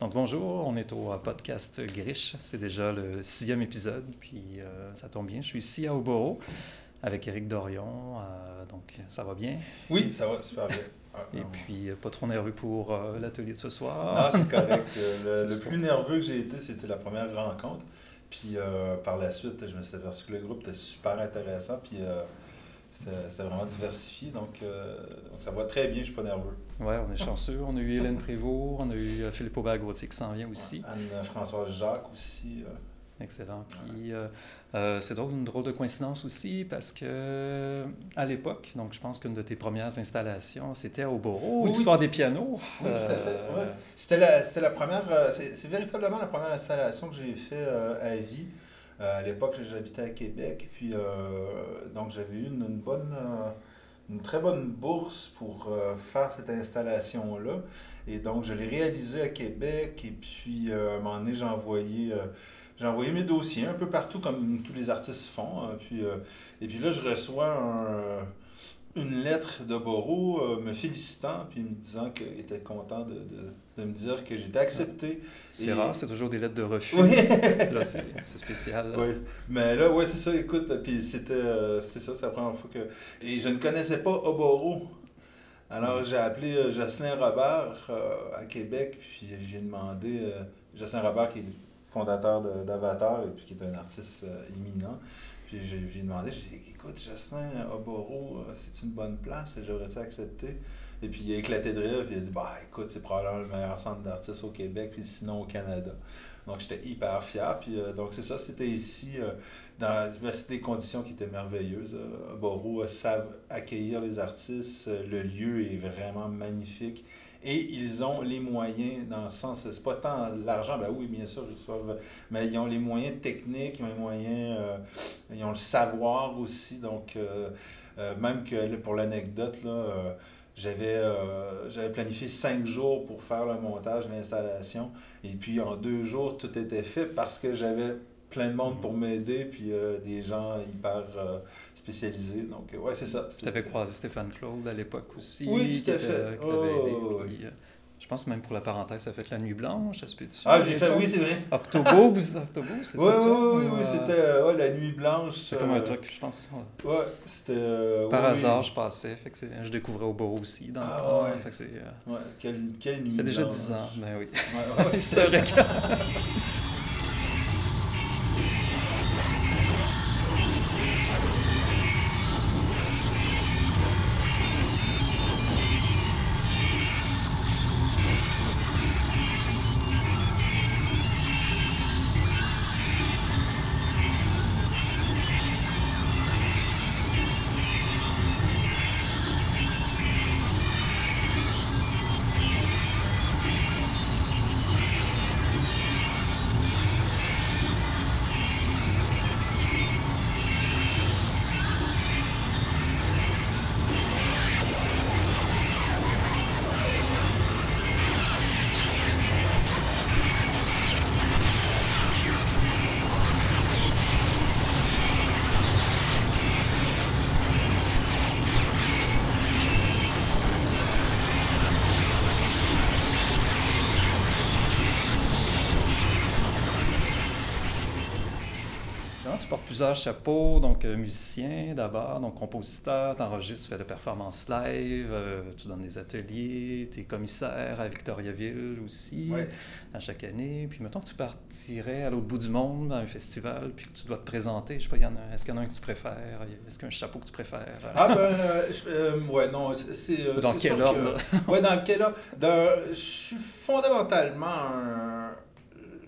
Donc bonjour, on est au podcast Grish. C'est déjà le sixième épisode, puis euh, ça tombe bien. Je suis ici à Oboro avec Éric Dorion. Euh, donc ça va bien? Oui, ça va super bien. Ah, Et puis, euh, pas trop nerveux pour l'atelier de ce soir? Ah, c'est correct. le, plus nerveux que j'ai été, c'était la première rencontre. Puis par la suite, je me suis aperçu que le groupe était super intéressant. Puis c'était vraiment diversifié, donc, donc, ça va très bien, je suis pas nerveux. Oui, on est chanceux. On a eu Hélène Prévost, on a eu euh, Philippe Aubert-Gauthier qui s'en vient aussi. Anne-Françoise Jacques aussi. Euh. Excellent. Puis euh, c'est drôle, une drôle de coïncidence aussi parce que à l'époque, donc je pense qu'une de tes premières installations, c'était au Boro, l'histoire des pianos. Oui, tout à fait. C'était la, la, première, c'est véritablement la première installation que j'ai fait à vie. À l'époque, j'habitais à Québec, puis donc j'avais eu une, bonne une très bonne bourse pour euh, faire cette installation-là. Et donc, je l'ai réalisée à Québec. Et puis, euh, à un moment donné, j'ai envoyé, euh, j'ai envoyé mes dossiers un peu partout, comme tous les artistes font. Hein. puis, et puis là, je reçois un une lettre de Borou euh, me félicitant puis me disant qu'il était content de, de, de, me dire que j'étais accepté. C'est rare, c'est toujours des lettres de refus. Oui. là, c'est spécial. Oui, mais là, ouais, c'est ça, écoute, puis c'était euh, ça, c'est la première fois que... Et je ne connaissais pas Oboro. Alors, j'ai appelé euh, Jocelyn Robert à Québec, puis j'ai demandé, Jocelyn Robert qui est le fondateur d'Avatar et puis qui est un artiste éminent, puis j'ai demandé, j'ai dit, écoute, Jocelyn, Oboro, euh, c'est une bonne place, j'aurais-tu accepté? Et puis il a éclaté de rire, puis il a dit, bah écoute, c'est probablement le meilleur centre d'artistes au Québec, puis sinon au Canada. Donc j'étais hyper fier, puis euh, donc c'est ça, c'était ici, euh, dans des conditions qui étaient merveilleuses. Oboro savent accueillir les artistes, le lieu est vraiment magnifique. Et ils ont les moyens, dans le sens, c'est pas tant l'argent, ben oui, bien sûr, ils reçoivent, mais ils ont les moyens techniques, ils ont les moyens, euh, ils ont le savoir aussi. Donc, euh, euh, même que pour l'anecdote, là, j'avais, j'avais planifié cinq jours pour faire le montage, l'installation. Et puis, en deux jours, tout était fait parce que j'avais plein de monde pour m'aider, puis euh, des gens hyper euh, spécialisés. Donc, ouais, c'est ça. Tu avais croisé Stéphane Claude à l'époque aussi. Oui, tout à fait. Oh, je pense même pour la parenthèse, ça fait La Nuit Blanche, ça se Ah, j'ai fait, oui, c'est vrai. Octobose, Octobose, c'était oui, Oui, oui, oui, c'était ouais, La Nuit Blanche. C'est comme un truc, je pense. Ouais, c'était... Par hasard, je passais, fait que je découvrais au beau aussi dans le ah, temps. Ouais. Fait que c'est... Ouais, quelle, nuit Ça fait déjà 10 ans, ben oui. Ouais, ouais, c'est vrai plusieurs chapeaux, donc euh, musicien d'abord, donc compositeur, t'enregistres, tu fais des performances live, euh, tu donnes des ateliers, tu es commissaire à Victoriaville aussi, à chaque année. Puis mettons que tu partirais à l'autre bout du monde, à un festival, puis que tu dois te présenter, je sais pas, est-ce qu'il y en a un que tu préfères? Est-ce qu'il y a un chapeau que tu préfères? Ah ben, ouais, non, c'est... dans quel ordre? ouais, dans quel ordre? Je suis fondamentalement un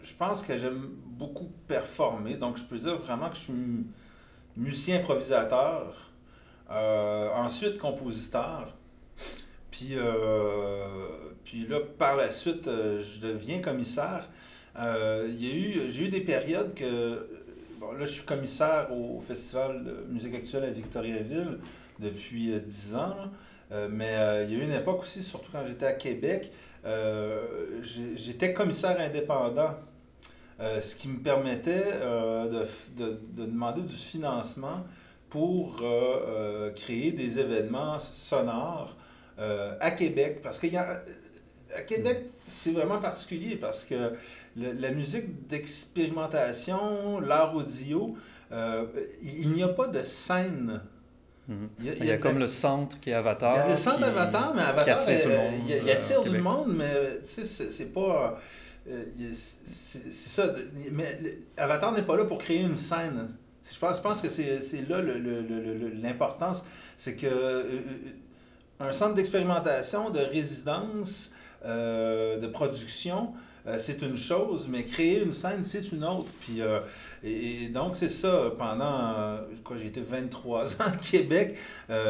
je pense que j'aime beaucoup performer. Donc, je peux dire vraiment que je suis musicien improvisateur. Euh, ensuite, compositeur. Puis, euh, puis là, par la suite, euh, je deviens commissaire. il j'ai eu des périodes que. Bon, là, je suis commissaire au Festival musique actuelle à Victoriaville depuis dix ans. mais il y a eu une époque aussi, surtout quand j'étais à Québec, j'étais commissaire indépendant euh, ce qui me permettait euh, de, de, de, demander du financement pour euh, créer des événements sonores à Québec. Parce que à Québec, c'est vraiment particulier parce que la musique d'expérimentation, l'art audio, euh, il n'y a pas de scène. Mhm. Il y a, comme le centre qui est Avatar. Il y a le centre Avatar, mais Avatar, qui attire tout le monde. Il, attire du monde, mais c'est pas. Euh, c'est ça. Mais Avatar n'est pas là pour créer une scène. Je pense, que c'est là l'importance. C'est que euh, un centre d'expérimentation, de résidence, de production, euh, c'est une chose, mais créer une scène, c'est une autre. Puis, euh, et, donc, c'est ça. Pendant, euh, quoi, j'ai été 23 ans à Québec.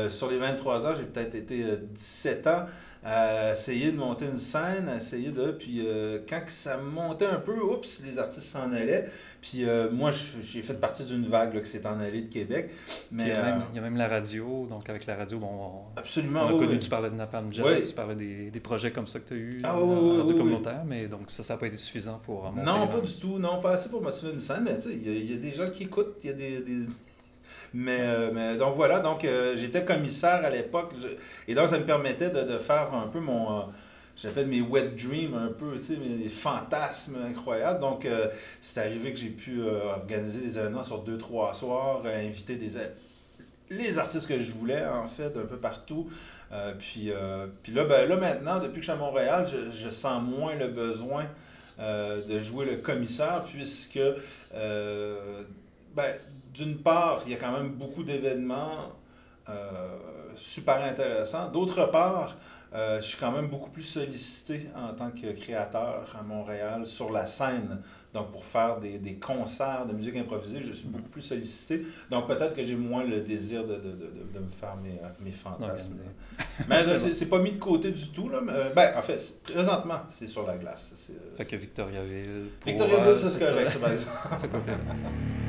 sur les 23 ans, j'ai peut-être été 17 ans à essayer de monter une scène, à essayer de. Puis quand ça montait un peu, oups, les artistes s'en allaient. Puis moi, j'ai fait partie d'une vague là, qui s'est en allée de Québec. Mais, il, y a même, la radio. Donc avec la radio, bon, absolument, on a connu, tu parlais de Napalm Jazz, tu parlais des, des, projets comme ça que tu as eu ah, en radio communautaire. Mais donc ça, ça n'a pas été suffisant pour monter Non, pas du tout. Non, pas assez pour motiver une scène. Mais tu sais, il y, a des gens qui écoutent. Il y a des, mais, euh, mais, donc voilà, donc euh, j'étais commissaire à l'époque et donc ça me permettait de, de faire un peu mon. Euh, j'avais mes wet dreams un peu, tu sais, mes fantasmes incroyables. Donc c'est arrivé que j'ai pu organiser des événements sur deux, trois soirs, inviter des les artistes que je voulais, en fait, un peu partout. puis, puis là, ben, là, maintenant, depuis que je suis à Montréal, je, je sens moins le besoin de jouer le commissaire, puisque ben, d'une part, il y a quand même beaucoup d'événements euh, super intéressants. D'autre part, euh, je suis quand même beaucoup plus sollicité en tant que créateur à Montréal sur la scène. Donc, pour faire des, des concerts de musique improvisée, je suis beaucoup plus sollicité. Donc, peut-être que j'ai moins le désir de, de, de, de me faire mes, mes fantasmes. mais c'est pas mis de côté du tout. Là. Euh, ben, en fait, présentement, c'est sur la glace. Fait que Victoriaville. Victoriaville, ça, c'est correct, par exemple.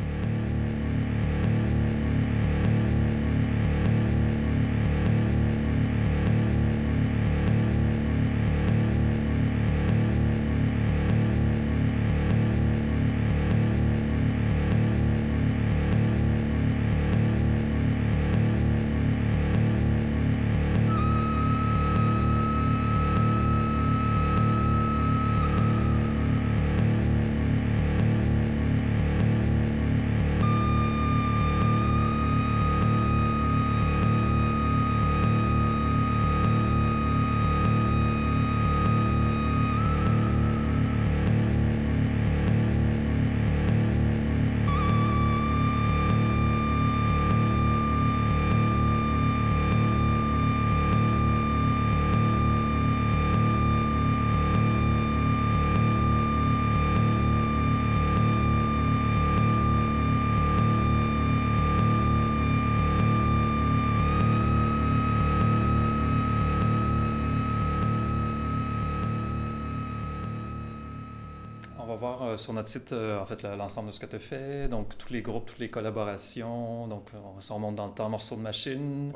c'est Euh, sur notre site, euh, en fait, l'ensemble de ce que tu as fait. Donc, tous les groupes, toutes les collaborations. Donc, on, remonte dans le temps, morceau de machine.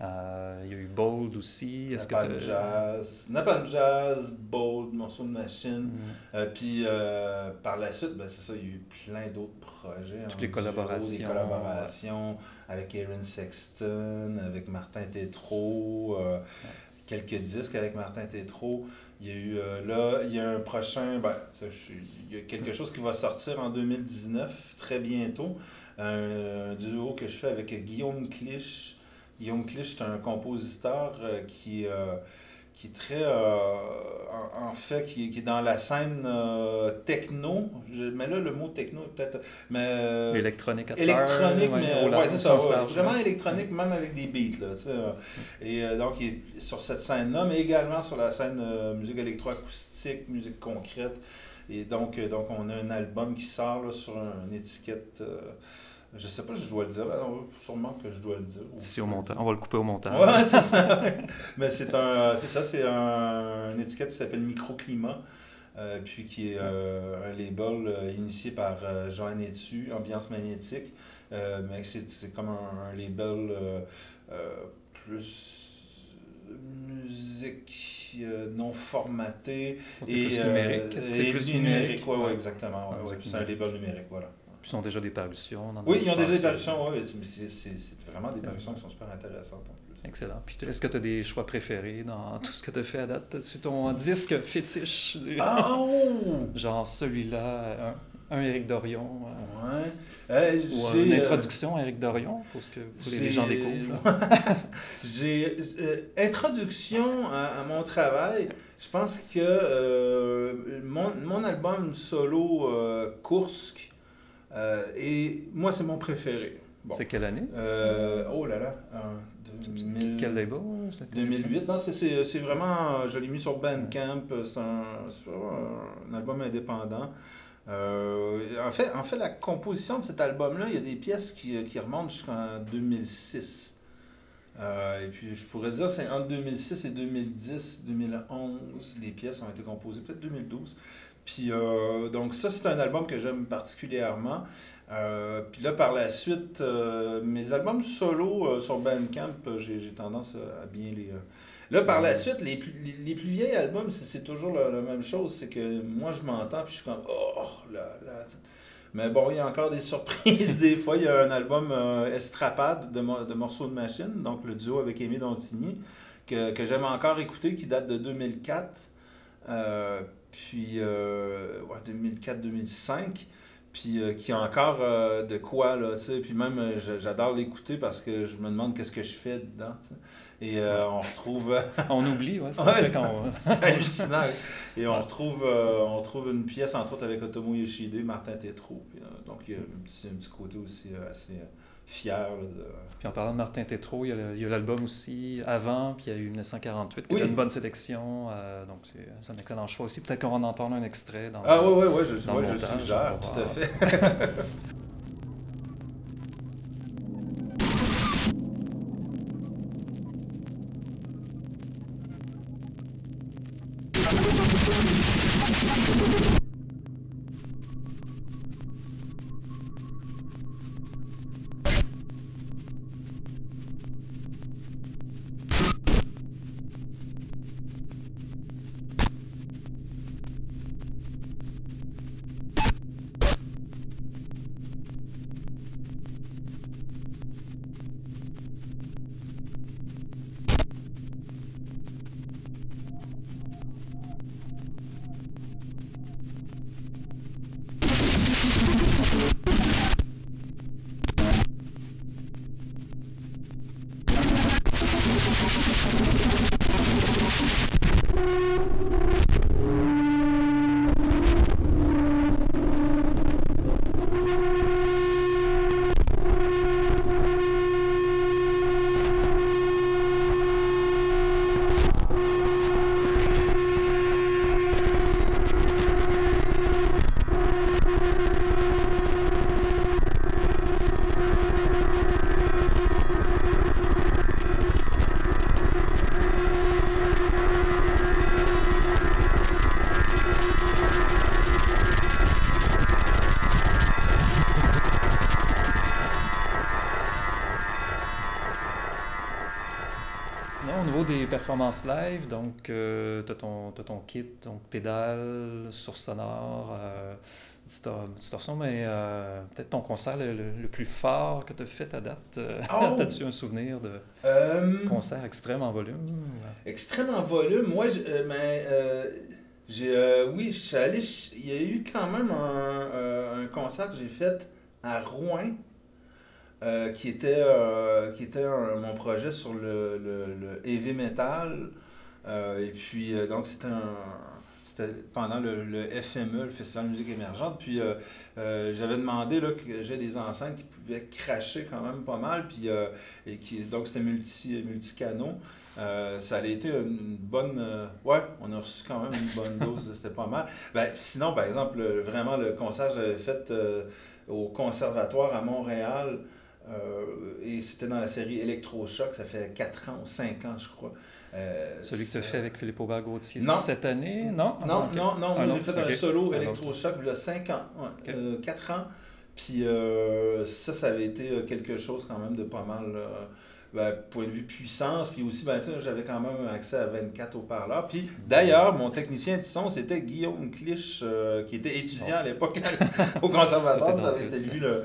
Euh, il y a eu Bold aussi. Est-ce que Jazz. Napalm Jazz, Bold, morceau de machine. Mm. puis, par la suite, ben, c'est ça, il y a eu plein d'autres projets. Toutes les collaborations. Des collaborations avec Aaron Sexton, avec Martin Tétrault quelques disques avec Martin Tétrault. Il y a eu euh, là, il y a un prochain, ben, il y a quelque chose qui va sortir en 2019, très bientôt. Un, duo que je fais avec Guillaume Clich. Guillaume Clich, c'est un compositeur euh, qui, euh, qui est très, euh, en, fait, qui, qui, est dans la scène euh, techno. mais là, le mot techno est peut-être. Mais, euh, électronique à Électronique, mais. Ouais, c'est ça. vraiment électronique, même avec des beats. Là, et donc, il est sur cette scène-là, mais également sur la scène musique électroacoustique, musique concrète. Et donc, donc, on a un album qui sort là, sur une étiquette. Je sais pas si je dois le dire. sûrement que je dois le dire. Au montant. On va le couper au montant. Ouais, c'est ça. Mais c'est un, c'est ça, c'est un, une étiquette qui s'appelle Microclimat. Euh, puis qui est euh, un label euh, initié par Joanne Etu, Ambiance Magnétique. mais c'est, comme un, label plus musique non formatée. Et, plus numérique. c'est plus numérique, oui, ouais, exactement. Ouais, c'est un label numérique, voilà. Puis ils ont déjà des parutions. oui, ils ont déjà des parutions, oui. C'est vraiment des parutions qui sont super intéressantes en plus. Excellent. Puis est-ce que tu as des choix préférés dans tout ce que tu as fait à date? Sur ton disque fétiche? Du... Oh! Genre celui-là, un, un Éric Dorion. Euh, ouais. ou une introduction à Éric Dorion pour que les gens découvrent. j'ai introduction à, mon travail. Je pense que mon, mon, album solo Kursk, et moi c'est mon préféré. C'est quelle année? Euh, oh là là. Quel label? 2008. Non, c'est vraiment. Je l'ai mis sur Bandcamp. C'est un, un, album indépendant. Euh, en, fait, en fait, la composition de cet album-là, il y a des pièces qui, qui remontent jusqu'en 2006. Euh, et puis, je pourrais dire, c'est entre 2006 et 2010, 2011, les pièces ont été composées, peut-être 2012. Puis, donc, ça, c'est un album que j'aime particulièrement. Euh, puis là, par la suite, euh, mes albums solo euh, sur Bandcamp, j'ai tendance à bien les. Là, par la suite, les plus, les, plus vieilles albums, c'est toujours la, même chose. C'est que moi, je m'entends, puis je suis comme, oh là là. Mais bon, il y a encore des surprises. des fois, il y a un album Estrapade de, de morceaux de machine, donc le duo avec Aimé Dontigny, que, que j'aime encore écouter, qui date de 2004. Puis, ouais, 2004-2005 puis euh, qui a encore euh, de quoi, là, tu sais. Puis même, euh, j'adore l'écouter parce que je me demande qu'est-ce que je fais dedans, tu sais. Et on retrouve... on oublie, ouais, c'est hallucinant. Et on retrouve, on retrouve une pièce, entre autres, avec Otomo Yoshide, Martin Tétrault. donc, il y a un petit, un petit côté aussi assez fier. de... Puis en parlant de Martin Tétrault, il y a l'album aussi avant, puis il y a eu 1948, qui a une bonne sélection. Euh, donc c'est un excellent choix aussi. Peut-être qu'on va en entendre un extrait dans Ah oui, oui, oui, je, moi, je suggère, tout à fait. performance live, donc euh, tu as, ton kit, donc pédale, source sonore, euh, distorsion, mais euh, peut-être ton concert le, plus fort que tu as fait à date. Euh, oh! As-tu un souvenir de concert extrême en volume? Extrême en volume, moi, mais j'ai, oui, je suis allé, il y a eu quand même un, un concert que j'ai fait à Rouen euh, qui était, euh, qui était mon projet sur le, le, heavy metal. Euh, et puis, donc, c'était. C'était pendant le, le, FME, le Festival de musique émergente. Puis, j'avais demandé là, que j'ai des enceintes qui pouvaient cracher quand même pas mal. Puis, et qui, donc, c'était multi, multi-canaux. ça a été une, bonne. ouais, on a reçu quand même une bonne dose, c'était pas mal. Ben, sinon, par exemple, vraiment, le concert que j'avais fait au Conservatoire à Montréal, euh, et c'était dans la série Electrochoc, ça fait 4 ans ou 5 ans, je crois. Euh, Celui que tu as fait avec Philippe Aubert-Gauthier cette année, non? Non, non, non, ah, j'ai fait un solo Electrochoc il y a 5 ans, ouais, 4 euh, ans. Puis ça, ça avait été quelque chose quand même de pas mal. Ben, point de vue puissance, puis aussi, ben, j'avais quand même accès à 24 haut-parleurs. Puis d'ailleurs, mon technicien de son, c'était Guillaume Clich, qui était étudiant à l'époque au conservatoire. Ça avait été lui le,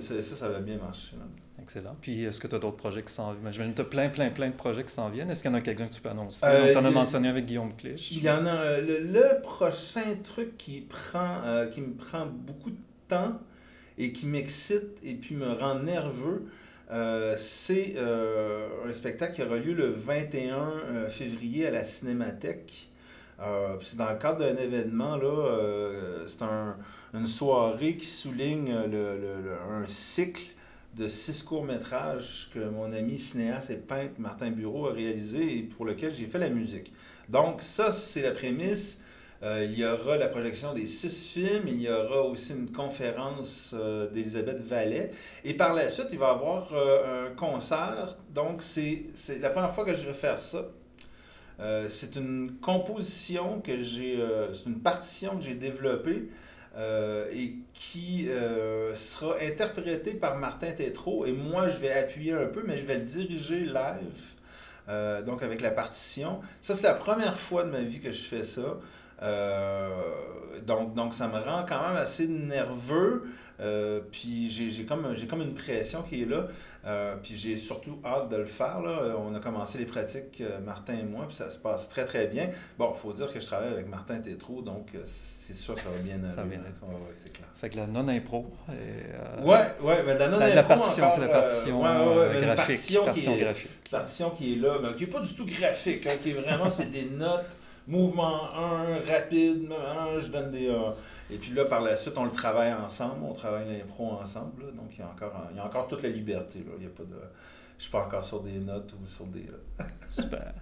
ça, ça, ça, avait bien marché. Excellent. Puis, est-ce que tu as d'autres projets qui s'en viennent? Je tu as plein, plein, plein de projets qui s'en viennent. Est-ce qu'il y en a quelqu'un que tu peux annoncer? Euh, tu en as mentionné avec Guillaume Clich. Il y en a. Le, prochain truc qui, prend, euh, qui me prend beaucoup de temps et qui m'excite et puis me rend nerveux, euh, c'est un spectacle qui aura lieu le 21 février à la Cinémathèque. C'est dans le cadre d'un événement, là, c'est un, une soirée qui souligne le, un cycle de six courts-métrages que mon ami cinéaste et peintre Martin Bureau a réalisé et pour lequel j'ai fait la musique. Donc ça, c'est la prémisse. Euh, il y aura la projection des six films, il y aura aussi une conférence euh, d'Elisabeth Vallet. Et par la suite, il va y avoir euh, un concert. Donc c'est la première fois que je vais faire ça. C'est une composition que j'ai, c'est une partition que j'ai développée euh, et qui euh, sera interprété par Martin Tétrault. Et moi, je vais appuyer un peu, mais je vais le diriger live, euh, donc avec la partition. Ça, c'est la première fois de ma vie que je fais ça. Donc, donc, ça me rend quand même assez nerveux. Euh, puis j'ai comme, comme une pression qui est là. Euh, puis j'ai surtout hâte de le faire. Là. On a commencé les pratiques, euh, Martin et moi, puis ça se passe très, très bien. Bon, il faut dire que je travaille avec Martin Tétrault, donc c'est sûr que ça va bien aller. Ça va bien c'est clair. Fait que la non-impro. ouais, ouais, mais la non-impro. La, partition, c'est la partition graphique. Partition, qui est, graphique. partition qui est là, mais qui n'est pas du tout graphique, hein, qui est vraiment, c'est des notes mouvement 1, rapide, je donne des. Euh, et puis là, par la suite, on le travaille ensemble, on travaille l'impro ensemble. donc, il y, a encore, il y a encore toute la liberté. Là. Il y a pas de, je ne suis pas encore sur des notes ou sur des. Euh, Super.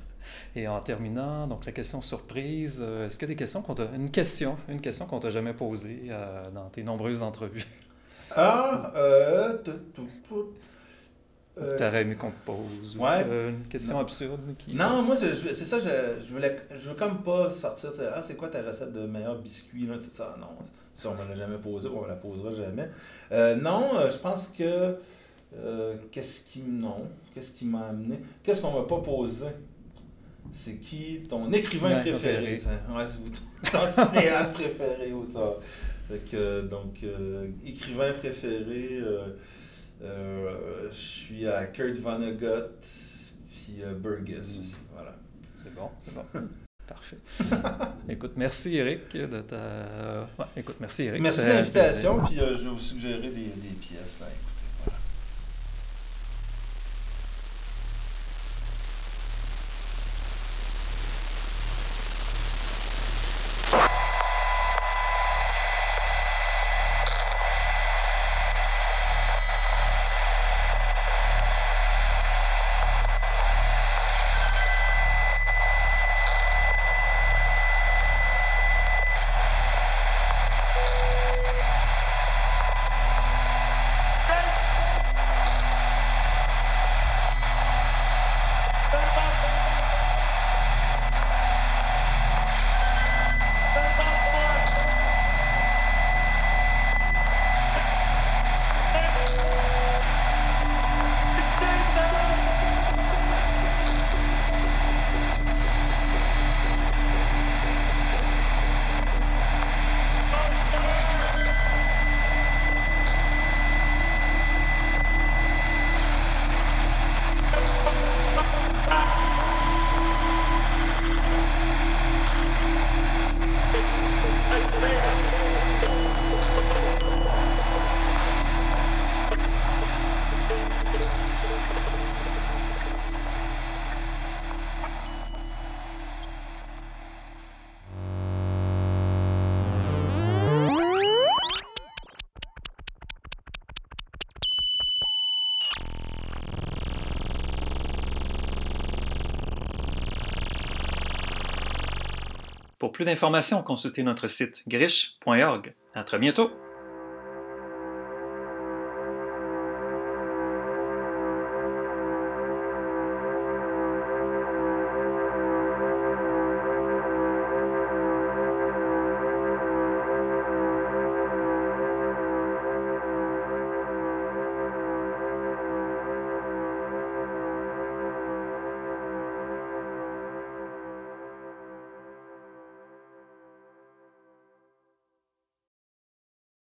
Et en terminant, donc la question surprise, euh, est-ce qu'il y a des questions qu'on t'a. Une question, une question qu'on t'a jamais posée dans tes nombreuses entrevues? Ah, euh. Euh, T'aurais aimé qu'on te pose une question absurde qui... Non, moi, c'est ça, je, je, voulais, je veux comme pas sortir, ah, c'est quoi ta recette de meilleur biscuit, là, ça, non, ça, on me l'a jamais posé, on me la posera jamais. Euh, non, euh, je pense que, qu'est-ce qui, non, qu'est-ce qui m'a amené, qu'est-ce qu'on m'a pas posé? C'est qui ton écrivain préféré, ouais, ton cinéaste préféré, auteur. donc, écrivain préféré... Euh, je suis à Kurt Vonnegut, puis euh, Burgess aussi. Voilà. C'est bon, c'est bon. Parfait. écoute, merci Eric de ta. écoute, merci Eric. Merci de l'invitation, puis euh, je vais vous suggérer des, des pièces. Là. Pour plus d'informations, consultez notre site griche.org. À très bientôt!